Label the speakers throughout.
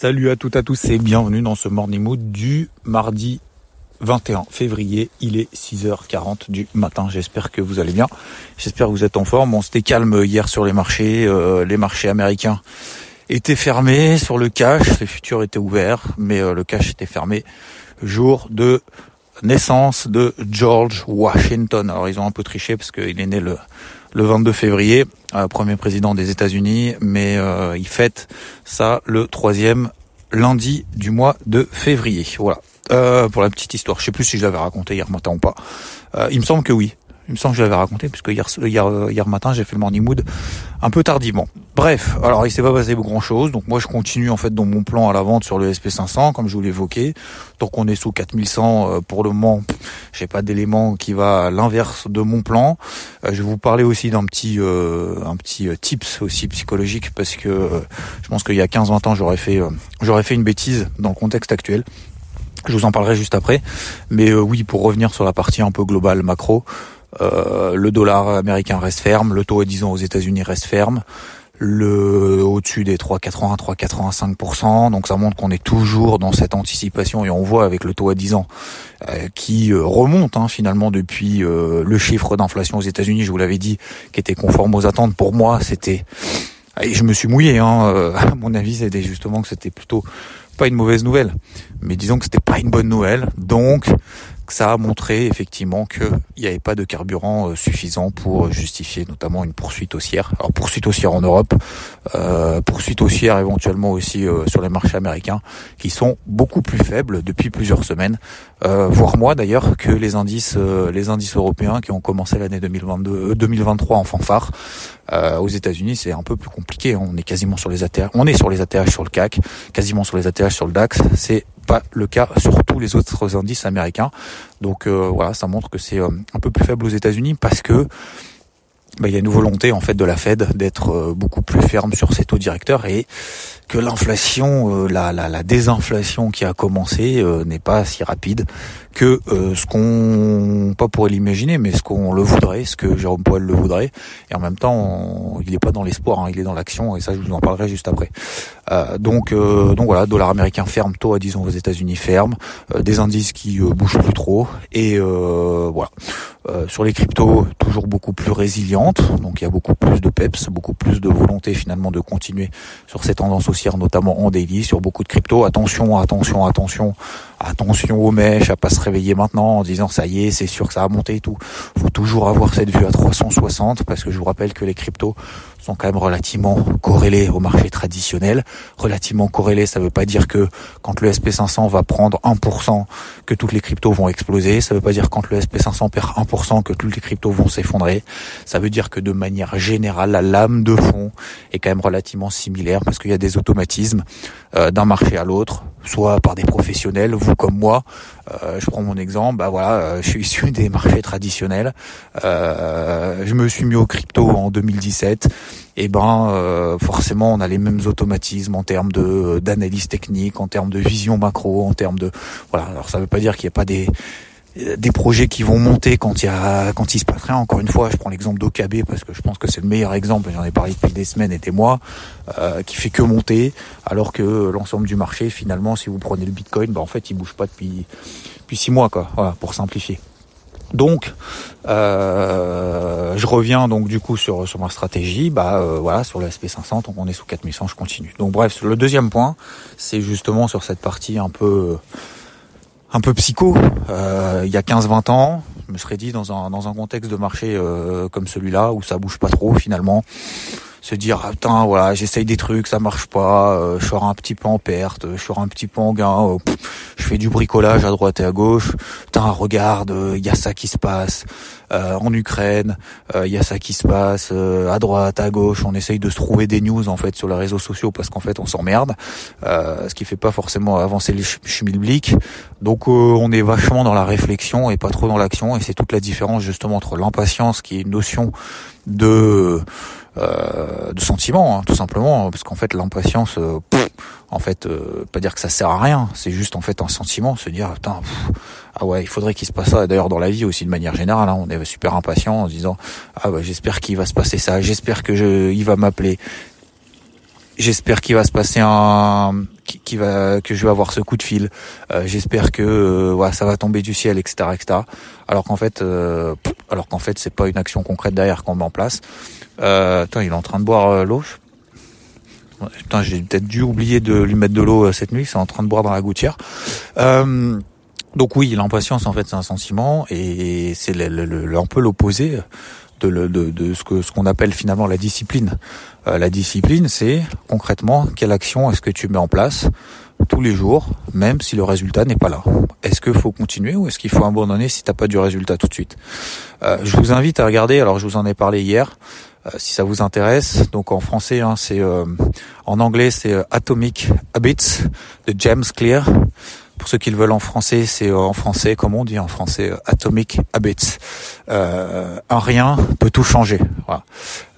Speaker 1: Salut à toutes et à tous et bienvenue dans ce Morning Mood du mardi 21 février. Il est 6h40 du matin. J'espère que vous allez bien. J'espère que vous êtes en forme. On c'était calme hier sur les marchés, euh, les marchés américains était fermé sur le cash, les futurs étaient ouverts, mais euh, le cash était fermé jour de naissance de George Washington. Alors ils ont un peu triché parce qu'il est né le, le 22 février, euh, premier président des États-Unis, mais euh, il fête ça le troisième lundi du mois de février. Voilà. pour la petite histoire, je sais plus si je l'avais raconté hier matin ou pas. il me semble que oui. Il me semble que je l'avais raconté, puisque hier, hier, hier matin, j'ai fait le morning mood un peu tardivement. Bref, alors il s'est pas passé grand chose. Donc moi, je continue en fait dans mon plan à la vente sur le SP500, comme je vous l'évoquais. Donc on est sous 4100 euh, pour le moment. J'ai pas d'élément qui va à l'inverse de mon plan. Euh, je vais vous parler aussi d'un petit, euh, un petit tips aussi psychologique, parce que je pense qu'il y a 15-20 ans, j'aurais fait, j'aurais fait une bêtise dans le contexte actuel. Je vous en parlerai juste après. Mais oui, pour revenir sur la partie un peu globale macro. Euh, le dollar américain reste ferme, le taux disons aux États-Unis reste ferme, le au-dessus des 3,80 3,85% donc ça montre qu'on est toujours dans cette anticipation et on voit avec le taux à 10 ans euh, qui euh, remonte hein, finalement depuis le chiffre d'inflation aux États-Unis, je vous l'avais dit, qui était conforme aux attentes. Pour moi, c'était et je me suis mouillé. Hein, à mon avis, c'était justement que c'était plutôt pas une mauvaise nouvelle, mais disons que c'était pas une bonne nouvelle. Donc ça a montré effectivement qu'il n'y avait pas de carburant euh, suffisant pour justifier notamment une poursuite haussière. Alors poursuite haussière en Europe, euh, poursuite haussière éventuellement aussi euh, sur les marchés américains, qui sont beaucoup plus faibles depuis plusieurs semaines, euh, voire moins d'ailleurs que les indices, les indices européens qui ont commencé l'année 2022, 2023 en fanfare. aux États-Unis, c'est un peu plus compliqué. On est quasiment sur les ATH, on est sur les ATH sur le CAC, quasiment sur les ATH sur le DAX. C'est pas le cas sur tous les autres indices américains. Donc euh, voilà, ça montre que c'est euh, un peu plus faible aux États-Unis parce que bah, il y a une volonté en fait de la Fed d'être euh, beaucoup plus ferme sur ses taux directeurs et que l'inflation, la, la, la, désinflation qui a commencé n'est pas si rapide que euh, ce qu'on pas pourrait l'imaginer, mais ce qu'on le voudrait, ce que Jérôme Poel le voudrait. Et en même temps, il n'est pas dans l'espoir, hein, il est dans l'action, et ça, je vous en parlerai juste après. Euh, donc, euh, donc voilà, dollar américain ferme, taux à disons aux États-Unis ferme, des indices qui bougent plus trop, et voilà. sur les cryptos, toujours beaucoup plus résilientes, donc il y a beaucoup plus de peps, beaucoup plus de volonté finalement de continuer sur ces tendances notamment en daily, sur beaucoup de cryptos. Attention, attention, attention, attention aux mèches, à pas se réveiller maintenant en disant ça y est, c'est sûr que ça a monté et tout. Faut toujours avoir cette vue à 360 parce que je vous rappelle que les cryptos sont quand même relativement corrélés au marché traditionnel. Relativement corrélés, ça veut pas dire que quand le SP500 va prendre 1%, que toutes les cryptos vont exploser. Ça veut pas dire quand le SP500 perd 1% que toutes les cryptos vont s'effondrer. Ça veut dire que de manière générale, la lame de fond est quand même relativement similaire parce qu'il y a des automatismes euh, d'un marché à l'autre, soit par des professionnels, vous comme moi. Euh, je prends mon exemple, bah voilà, euh, je suis issu des marchés traditionnels. je me suis mis au crypto en 2017 et eh ben euh, forcément on a les mêmes automatismes en termes de d'analyse technique, en termes de vision macro, en termes de voilà. Alors ça veut pas dire qu'il n'y a pas des des projets qui vont monter quand il y a quand il se passe rien. Encore une fois, je prends l'exemple d'OKB parce que je pense que c'est le meilleur exemple. J'en ai parlé depuis des semaines et des mois, euh, qui fait que monter, alors que l'ensemble du marché, finalement, si vous prenez le Bitcoin, bah en fait, il bouge pas depuis depuis six mois, quoi. Voilà, pour simplifier. Donc, euh, je reviens donc du coup sur, sur ma stratégie. Bah euh, voilà, sur le SP500, donc on est sous 4100, je continue. Donc bref, le deuxième point, c'est justement sur cette partie un peu un peu psycho. Euh, il y a 15-20 ans, je me serais dit dans un dans un contexte de marché comme celui-là où ça bouge pas trop finalement se dire ah, voilà j'essaye des trucs ça marche pas euh, je suis un petit peu en perte je suis un petit peu en gain euh, je fais du bricolage à droite et à gauche putain regarde il y a ça qui se passe en Ukraine il y a ça qui se passe à droite à gauche on essaye de se trouver des news en fait sur les réseaux sociaux parce qu'en fait on s'emmerde ce qui fait pas forcément avancer les schmilblick donc on est vachement dans la réflexion et pas trop dans l'action et c'est toute la différence justement entre l'impatience qui est une notion de euh, de sentiments, hein, tout simplement, parce qu'en fait l'impatience, euh, en fait, euh, pas dire que ça sert à rien, c'est juste en fait un sentiment, se dire putain, ah ouais, il faudrait qu'il se passe ça. D'ailleurs dans la vie aussi de manière générale, hein, on est super impatient en se disant ah bah j'espère qu'il va se passer ça, j'espère que je, il va m'appeler, j'espère qu'il va se passer un qui, va que je vais avoir ce coup de fil euh, j'espère que euh, ça va tomber du ciel etc etc alors qu'en fait alors qu'en fait c'est pas une action concrète derrière qu'on met en place euh, attends il est en train de boire l'eau putain j'ai peut-être dû oublier de lui mettre de l'eau cette nuit c'est en train de boire dans la gouttière donc oui l'impatience en fait c'est un sentiment et c'est un peu l'opposé de, ce que ce qu'on appelle finalement la discipline. Euh, la discipline, c'est concrètement quelle action est-ce que tu mets en place tous les jours, même si le résultat n'est pas là. Est-ce qu'il faut continuer ou est-ce qu'il faut abandonner si t'as pas du résultat tout de suite? Euh, Je vous invite à regarder. Alors je vous en ai parlé hier. Euh, si ça vous intéresse, donc en français, hein, c'est en anglais, c'est Atomic Habits de James Clear. Pour ceux qui le veulent en français, c'est euh, en français, comme on dit en français, euh, Atomic Habits. Euh, un rien peut tout changer. Voilà.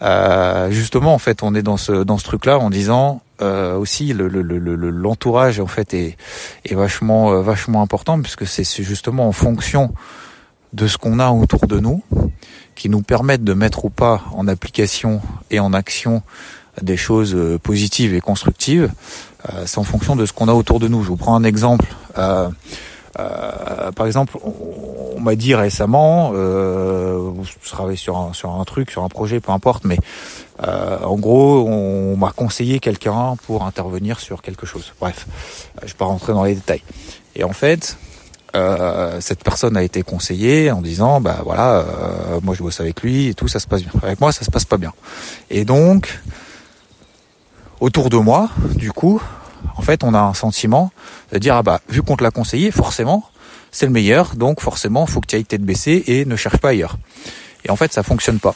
Speaker 1: Euh, justement, en fait, on est dans ce dans ce truc-là en disant euh, aussi le, l'entourage le, en fait est, est vachement vachement important puisque c'est justement en fonction de ce qu'on a autour de nous qui nous permettent de mettre ou pas en application et en action des choses positives et constructives euh, c'est en fonction de ce qu'on a autour de nous. Je vous prends un exemple. Euh, euh, par exemple, on, m'a dit récemment, euh, je travaille sur un, truc, sur un projet, peu importe, mais euh, en gros, on, m'a conseillé quelqu'un pour intervenir sur quelque chose. Bref, je vais pas rentrer dans les détails. Et en fait, euh, cette personne a été conseillée en disant, bah voilà, moi je bosse avec lui et tout, ça se passe bien. Avec moi, ça se passe pas bien. Et donc, autour de moi, du coup, en fait, on a un sentiment de dire ah bah vu qu'on te l'a conseillé, forcément, c'est le meilleur, donc forcément, faut que tu ailles tête baissée et ne cherche pas ailleurs. Et en fait, ça fonctionne pas.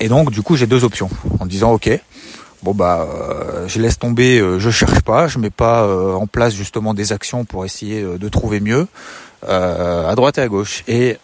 Speaker 1: Et donc, du coup, j'ai deux options en disant ok, bon bah, euh, je laisse tomber, euh, je cherche pas, je mets pas euh, en place justement des actions pour essayer de trouver mieux à droite et à gauche. Et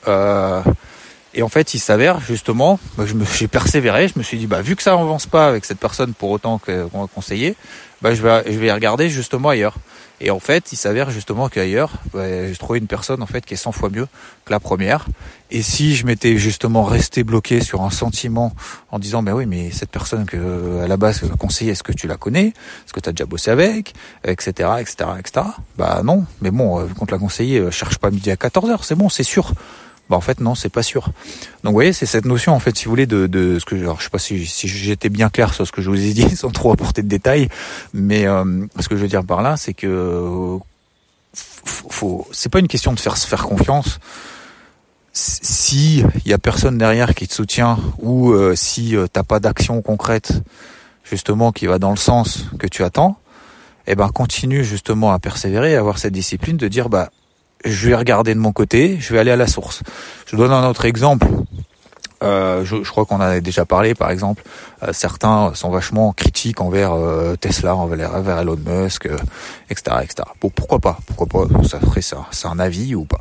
Speaker 1: et en fait, il s'avère justement, bah, je me, j'ai persévéré, je me suis dit, bah vu que ça n'avance pas avec cette personne pour autant qu'on va conseiller, bah je vais, je vais regarder justement ailleurs. Et en fait, il s'avère justement qu'ailleurs, bah, j'ai trouvé une personne en fait qui est 100 fois mieux que la première. Et si je m'étais justement resté bloqué sur un sentiment en disant, mais oui, mais cette personne que à la base conseiller, est-ce que tu la connais, est-ce que tu as déjà bossé avec, etc., etc., etc. Bah non, mais bon, qu'on te l'a conseillé, cherche pas midi à 14 h c'est bon, c'est sûr. Bah en fait non, c'est pas sûr. Donc vous voyez, c'est cette notion en fait, si vous voulez, de, de ce que alors, je sais pas si, si j'étais bien clair sur ce que je vous ai dit, sans trop apporter de détails, mais euh, ce que je veux dire par là, c'est que faut, c'est pas une question de faire se faire confiance. Si il y a personne derrière qui te soutient ou euh, si euh, t'as pas d'action concrète justement qui va dans le sens que tu attends, eh ben continue justement à persévérer, à avoir cette discipline de dire bah je vais regarder de mon côté, je vais aller à la source. Je donne un autre exemple. Euh, je, je, crois qu'on en a déjà parlé, par exemple, euh, certains sont vachement critiques envers euh, Tesla, envers, Elon Musk, etc., etc. Bon, pourquoi pas? Pourquoi pas? Ça ferait ça, c'est un avis ou pas?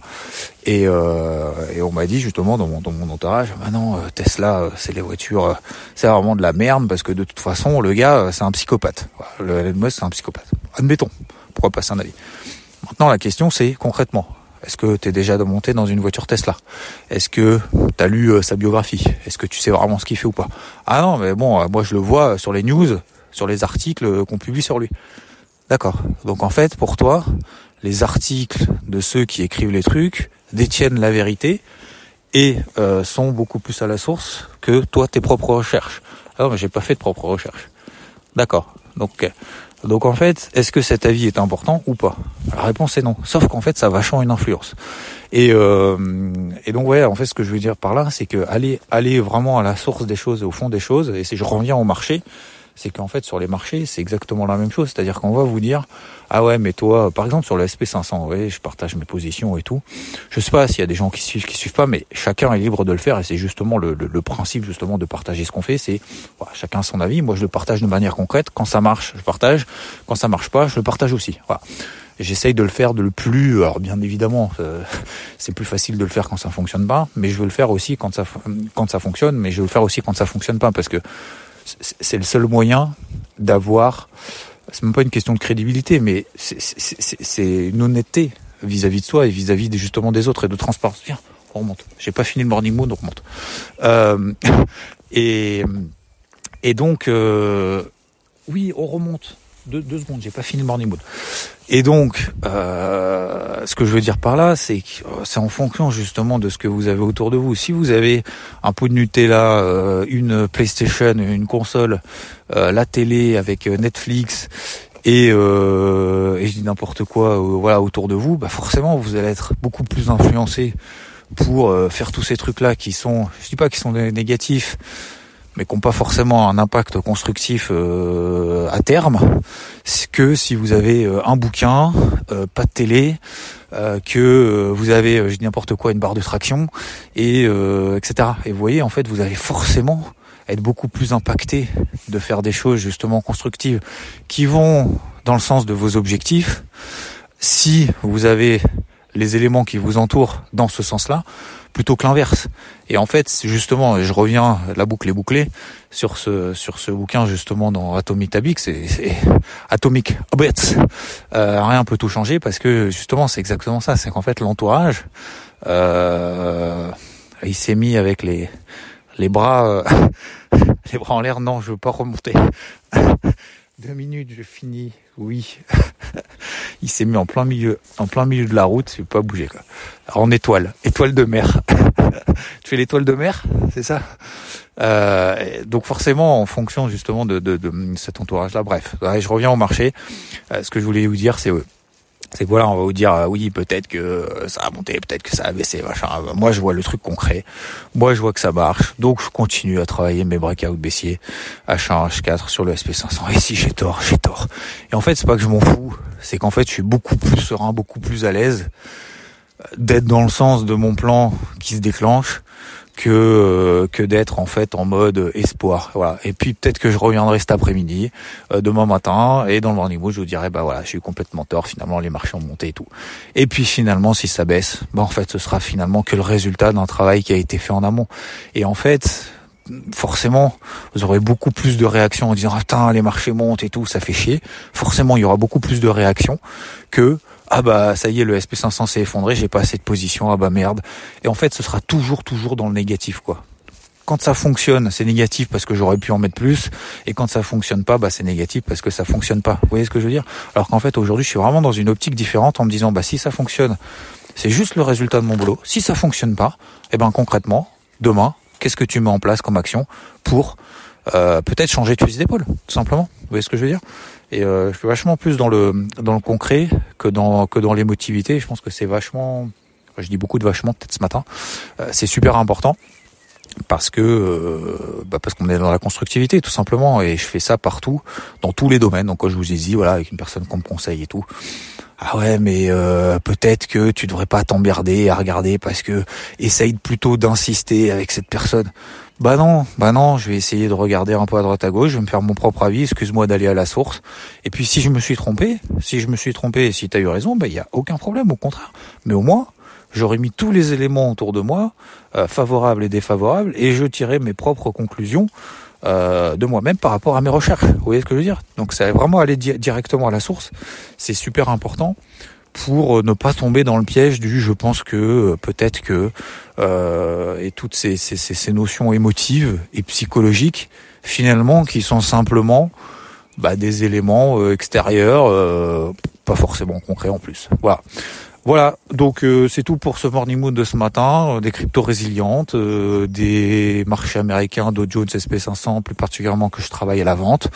Speaker 1: Et, et on m'a dit justement dans mon, dans mon entourage, ah non, Tesla, c'est les voitures, c'est vraiment de la merde parce que de toute façon, le gars, c'est un psychopathe. Le Elon Musk, c'est un psychopathe. Admettons. Pourquoi pas? C'est un avis. Maintenant, la question, c'est concrètement, est-ce que tu es déjà monté dans une voiture Tesla? Est-ce que tu as lu euh, sa biographie? Est-ce que tu sais vraiment ce qu'il fait ou pas? Ah non, mais bon, euh, moi je le vois sur les news, sur les articles qu'on publie sur lui. D'accord. Donc en fait, pour toi, les articles de ceux qui écrivent les trucs détiennent la vérité et euh, sont beaucoup plus à la source que toi tes propres recherches. Ah mais j'ai pas fait de propres recherches. D'accord. Donc, donc en fait, est-ce que cet avis est important ou pas? La réponse est non. Sauf qu'en fait, ça a vachement une influence. Et, euh, et donc ouais, en fait, ce que je veux dire par là, c'est que aller aller vraiment à la source des choses, au fond des choses. Et si je reviens au marché, c'est qu'en fait sur les marchés, c'est exactement la même chose. C'est-à-dire qu'on va vous dire, ah ouais, mais toi, par exemple sur le SP500, ouais, je partage mes positions et tout. Je sais pas s'il y a des gens qui suivent, qui suivent pas, mais chacun est libre de le faire et c'est justement le, le, principe justement de partager ce qu'on fait. C'est voilà, chacun son avis. Moi, je le partage de manière concrète. Quand ça marche, je partage. Quand ça marche pas, je le partage aussi. Voilà. J'essaye de le faire de le plus. Alors bien évidemment, euh, c'est plus facile de le faire quand ça fonctionne pas, mais je veux le faire aussi quand ça quand ça fonctionne, mais je veux le faire aussi quand ça fonctionne pas parce que c'est le seul moyen d'avoir, c'est même pas une question de crédibilité, mais c'est une honnêteté vis-à-vis de soi et vis-à-vis justement des autres et de transparence. Viens, on remonte. J'ai pas fini le morning mood, on remonte. Euh, et, donc, euh, oui, on remonte. Deux, secondes, j'ai pas fini le morning mood. Et donc, euh, ce que je veux dire par là, c'est que euh, c'est en fonction justement de ce que vous avez autour de vous. Si vous avez un pot de Nutella, euh, une PlayStation, une console, la télé avec Netflix et, et je dis n'importe quoi, voilà autour de vous, bah forcément vous allez être beaucoup plus influencé pour faire tous ces trucs là qui sont, je dis pas qu'ils sont négatifs mais qui n'ont pas forcément un impact constructif euh, à terme, que si vous avez euh, un bouquin, euh, pas de télé, que vous avez, je dis n'importe quoi, une barre de traction, et etc. Et vous voyez, en fait, vous allez forcément être beaucoup plus impacté de faire des choses justement constructives qui vont dans le sens de vos objectifs. Si vous avez les éléments qui vous entourent dans ce sens-là, plutôt que l'inverse. Et en fait, justement, je reviens, la boucle est bouclée sur ce sur ce bouquin justement dans Atomic Habits, c'est Atomic Habits. Euh, rien peut tout changer parce que justement, c'est exactement ça. C'est qu'en fait, l'entourage, euh, il s'est mis avec les les bras euh, les bras en l'air. Non, je veux pas remonter. Deux minutes, je finis. Oui. il s'est mis en plein milieu, en plein milieu de la route, il pas bouger quoi. en étoile, étoile de mer. tu fais l'étoile de mer, c'est ça? Euh, Donc forcément, en fonction justement de, de, de cet entourage-là. Bref, je reviens au marché. Euh, ce que je voulais vous dire, c'est c'est que voilà, on va vous dire euh, oui, peut-être que ça a monté, peut-être que ça a baissé, machin. Moi, je vois le truc concret. Moi, je vois que ça marche. Donc, je continue à travailler mes breakouts baissiers, H1, H4 sur le SP500. Et si j'ai tort, j'ai tort. Et en fait, c'est pas que je m'en fous, c'est qu'en fait, je suis beaucoup plus serein, beaucoup plus à l'aise d'être dans le sens de mon plan qui se déclenche que euh, que d'être en fait en mode espoir. Voilà. Et puis peut-être que je reviendrai cet après-midi, euh, demain matin, et dans le morning mood, je vous dirai bah voilà, j'ai eu complètement tort. Finalement, les marchés ont monté et tout. Et puis finalement, si ça baisse, bah en fait, ce sera finalement que le résultat d'un travail qui a été fait en amont. Et en fait, forcément, vous aurez beaucoup plus de réactions en disant ah, putain les marchés montent et tout, ça fait chier. Forcément, il y aura beaucoup plus de réactions que ah bah ça y est le SP500 s'est effondré, j'ai pas assez de position, ah bah merde. Et en fait, ce sera toujours toujours dans le négatif quoi. Quand ça fonctionne, c'est négatif parce que j'aurais pu en mettre plus, et quand ça fonctionne pas, bah c'est négatif parce que ça fonctionne pas. Vous voyez ce que je veux dire? Alors qu'en fait aujourd'hui, je suis vraiment dans une optique différente en me disant bah si ça fonctionne, c'est juste le résultat de mon boulot. Si ça fonctionne pas, eh ben concrètement, demain, qu'est-ce que tu mets en place comme action pour euh, peut-être changer de fusil d'épaule, tout simplement. Vous voyez ce que je veux dire? Et euh, je suis vachement plus dans le dans le concret que dans que dans l'émotivité. Je pense que c'est vachement, je dis beaucoup de vachement peut-être ce matin. Euh, c'est super important parce que euh, bah parce qu'on est dans la constructivité tout simplement et je fais ça partout dans tous les domaines donc quand je vous ai dit voilà avec une personne qu'on me conseille et tout ah ouais mais euh, peut-être que tu devrais pas t'emmerder à regarder parce que essaye plutôt d'insister avec cette personne bah non, bah non, je vais essayer de regarder un peu à droite à gauche, je vais me faire mon propre avis, excuse-moi d'aller à la source. Et puis si je me suis trompé, si je me suis trompé et si tu as eu raison, bah il y a aucun problème, au contraire. Mais au moins, j'aurais mis tous les éléments autour de moi, euh, favorables et défavorables, et je tirais mes propres conclusions euh, de moi-même par rapport à mes recherches. Vous voyez ce que je veux dire? Donc ça vraiment aller directement à la source, c'est super important pour euh, ne pas tomber dans le piège du je pense que euh, peut-être que euh, et toutes ces, ces, ces, notions émotives et psychologiques finalement qui sont simplement bah, des éléments euh, extérieurs pas forcément concrets en plus. Voilà. Voilà. Donc c'est tout pour ce morning mood de ce matin. Des cryptos résilientes des marchés américains Dow Jones SP500 plus particulièrement que je travaille à la vente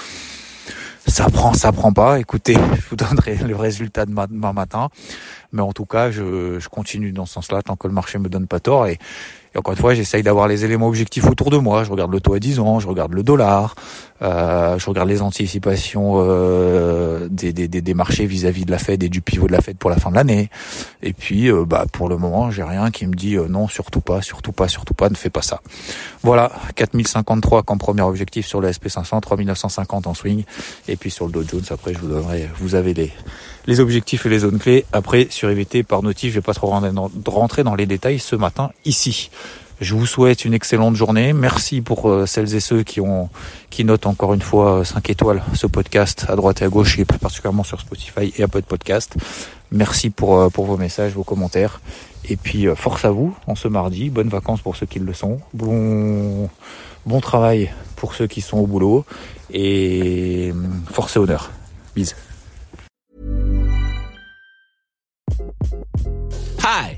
Speaker 1: Ça prend, ça prend pas. Écoutez, je vous donnerai le résultat demain matin. Mais en tout cas, je, je continue dans ce sens-là tant que le marché me donne pas tort. Et, et encore une fois, j'essaye d'avoir les éléments objectifs autour de moi. Je regarde le taux à 10 ans, je regarde le dollar, euh, je regarde les anticipations euh, des, des, des, marchés vis-à-vis de la Fed et du pivot de la Fed pour la fin de l'année. Et puis, euh, bah, pour le moment, j'ai rien qui me dit euh, non, surtout pas, surtout pas, surtout pas, ne fais pas ça. Voilà, 4053 comme premier objectif sur le SP500, 3950 en swing. Et puis sur le Dow Jones, après, je vous donnerai, vous avez les, les objectifs et les zones clés. Après, sur EVT par notif, je vais pas trop rentrer dans les détails ce matin ici. Je vous souhaite une excellente journée. Merci pour euh, celles et ceux qui ont qui notent encore une fois 5 étoiles ce podcast à droite et à gauche et particulièrement sur Spotify et Apple Podcast. Merci pour euh, pour vos messages, vos commentaires et puis euh, force à vous en ce mardi. Bonnes vacances pour ceux qui le sont. Bon bon travail pour ceux qui sont au boulot et force et honneur. Bisous.
Speaker 2: Hi,